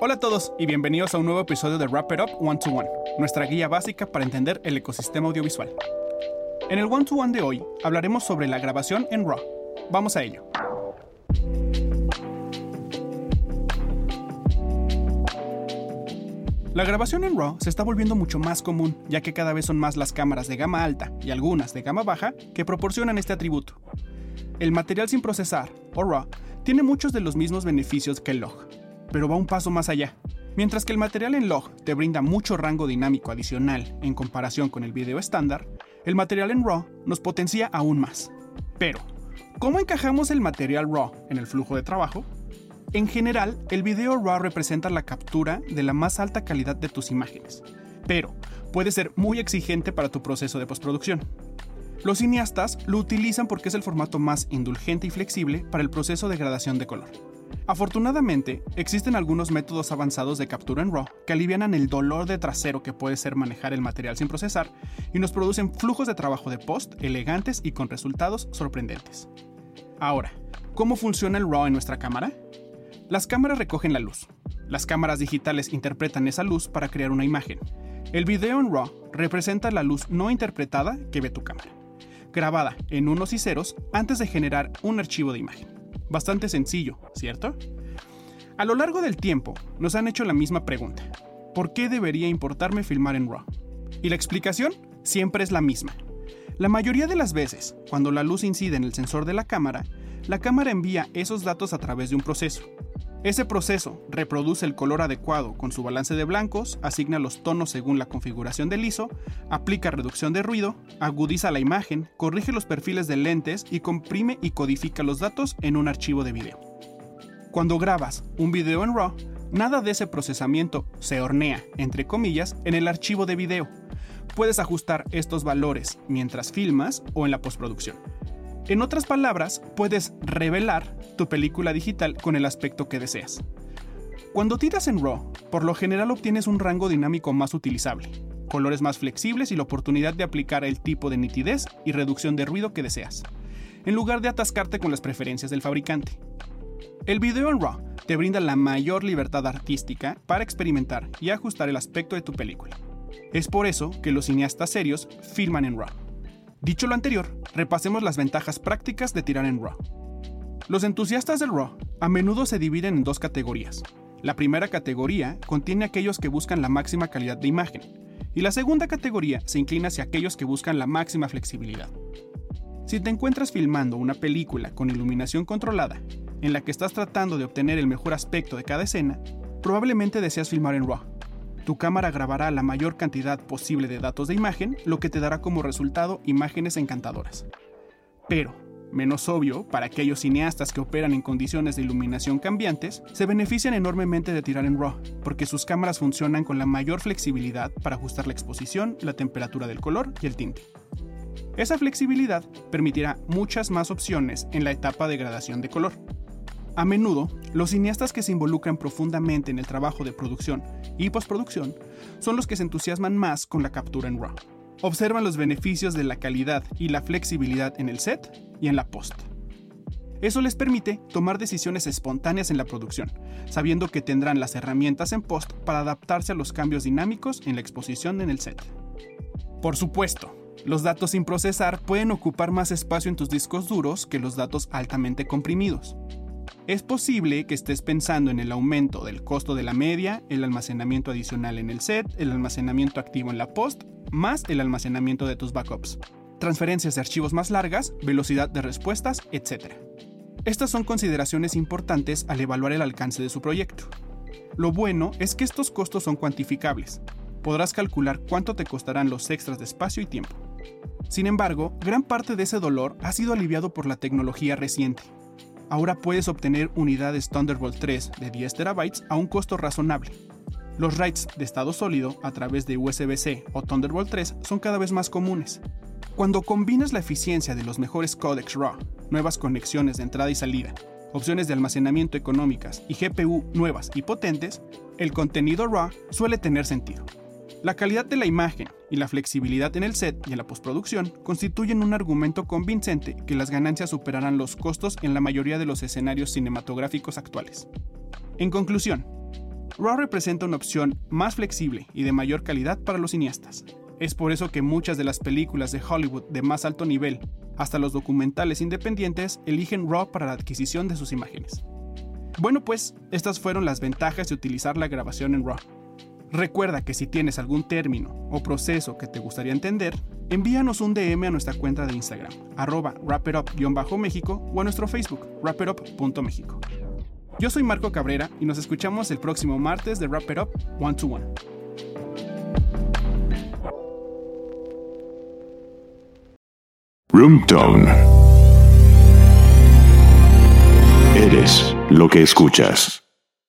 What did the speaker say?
Hola a todos y bienvenidos a un nuevo episodio de Wrap It Up One to One, nuestra guía básica para entender el ecosistema audiovisual. En el One to One de hoy hablaremos sobre la grabación en RAW. Vamos a ello. La grabación en RAW se está volviendo mucho más común, ya que cada vez son más las cámaras de gama alta y algunas de gama baja que proporcionan este atributo. El material sin procesar, o RAW, tiene muchos de los mismos beneficios que el log, pero va un paso más allá. Mientras que el material en log te brinda mucho rango dinámico adicional en comparación con el video estándar, el material en RAW nos potencia aún más. Pero, ¿cómo encajamos el material RAW en el flujo de trabajo? En general, el video RAW representa la captura de la más alta calidad de tus imágenes, pero puede ser muy exigente para tu proceso de postproducción. Los cineastas lo utilizan porque es el formato más indulgente y flexible para el proceso de gradación de color. Afortunadamente, existen algunos métodos avanzados de captura en RAW que alivianan el dolor de trasero que puede ser manejar el material sin procesar y nos producen flujos de trabajo de post elegantes y con resultados sorprendentes. Ahora, ¿cómo funciona el RAW en nuestra cámara? Las cámaras recogen la luz. Las cámaras digitales interpretan esa luz para crear una imagen. El video en RAW representa la luz no interpretada que ve tu cámara, grabada en unos y ceros antes de generar un archivo de imagen. Bastante sencillo, ¿cierto? A lo largo del tiempo, nos han hecho la misma pregunta. ¿Por qué debería importarme filmar en RAW? Y la explicación siempre es la misma. La mayoría de las veces, cuando la luz incide en el sensor de la cámara, la cámara envía esos datos a través de un proceso, ese proceso reproduce el color adecuado con su balance de blancos, asigna los tonos según la configuración del ISO, aplica reducción de ruido, agudiza la imagen, corrige los perfiles de lentes y comprime y codifica los datos en un archivo de video. Cuando grabas un video en RAW, nada de ese procesamiento se hornea, entre comillas, en el archivo de video. Puedes ajustar estos valores mientras filmas o en la postproducción. En otras palabras, puedes revelar tu película digital con el aspecto que deseas. Cuando tiras en RAW, por lo general obtienes un rango dinámico más utilizable, colores más flexibles y la oportunidad de aplicar el tipo de nitidez y reducción de ruido que deseas, en lugar de atascarte con las preferencias del fabricante. El video en RAW te brinda la mayor libertad artística para experimentar y ajustar el aspecto de tu película. Es por eso que los cineastas serios filman en RAW. Dicho lo anterior, repasemos las ventajas prácticas de tirar en RAW. Los entusiastas del RAW a menudo se dividen en dos categorías. La primera categoría contiene aquellos que buscan la máxima calidad de imagen, y la segunda categoría se inclina hacia aquellos que buscan la máxima flexibilidad. Si te encuentras filmando una película con iluminación controlada, en la que estás tratando de obtener el mejor aspecto de cada escena, probablemente deseas filmar en RAW tu cámara grabará la mayor cantidad posible de datos de imagen, lo que te dará como resultado imágenes encantadoras. Pero, menos obvio, para aquellos cineastas que operan en condiciones de iluminación cambiantes, se benefician enormemente de tirar en RAW, porque sus cámaras funcionan con la mayor flexibilidad para ajustar la exposición, la temperatura del color y el tinte. Esa flexibilidad permitirá muchas más opciones en la etapa de gradación de color. A menudo, los cineastas que se involucran profundamente en el trabajo de producción y postproducción son los que se entusiasman más con la captura en RAW. Observan los beneficios de la calidad y la flexibilidad en el set y en la post. Eso les permite tomar decisiones espontáneas en la producción, sabiendo que tendrán las herramientas en post para adaptarse a los cambios dinámicos en la exposición en el set. Por supuesto, los datos sin procesar pueden ocupar más espacio en tus discos duros que los datos altamente comprimidos. Es posible que estés pensando en el aumento del costo de la media, el almacenamiento adicional en el set, el almacenamiento activo en la post, más el almacenamiento de tus backups, transferencias de archivos más largas, velocidad de respuestas, etc. Estas son consideraciones importantes al evaluar el alcance de su proyecto. Lo bueno es que estos costos son cuantificables. Podrás calcular cuánto te costarán los extras de espacio y tiempo. Sin embargo, gran parte de ese dolor ha sido aliviado por la tecnología reciente, ahora puedes obtener unidades Thunderbolt 3 de 10 TB a un costo razonable. Los writes de estado sólido a través de USB-C o Thunderbolt 3 son cada vez más comunes. Cuando combinas la eficiencia de los mejores codecs RAW, nuevas conexiones de entrada y salida, opciones de almacenamiento económicas y GPU nuevas y potentes, el contenido RAW suele tener sentido. La calidad de la imagen y la flexibilidad en el set y en la postproducción constituyen un argumento convincente que las ganancias superarán los costos en la mayoría de los escenarios cinematográficos actuales. En conclusión, RAW representa una opción más flexible y de mayor calidad para los cineastas. Es por eso que muchas de las películas de Hollywood de más alto nivel, hasta los documentales independientes, eligen RAW para la adquisición de sus imágenes. Bueno pues, estas fueron las ventajas de utilizar la grabación en RAW. Recuerda que si tienes algún término o proceso que te gustaría entender, envíanos un DM a nuestra cuenta de Instagram, arroba wrapperup-méxico o a nuestro Facebook, wrapperup.méxico. Yo soy Marco Cabrera y nos escuchamos el próximo martes de Wrap It Up One to One. Roomtone. Eres lo que escuchas.